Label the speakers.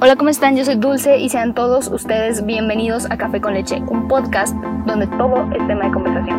Speaker 1: Hola, ¿cómo están? Yo soy Dulce y sean todos ustedes bienvenidos a Café con Leche, un podcast donde todo es tema de conversación.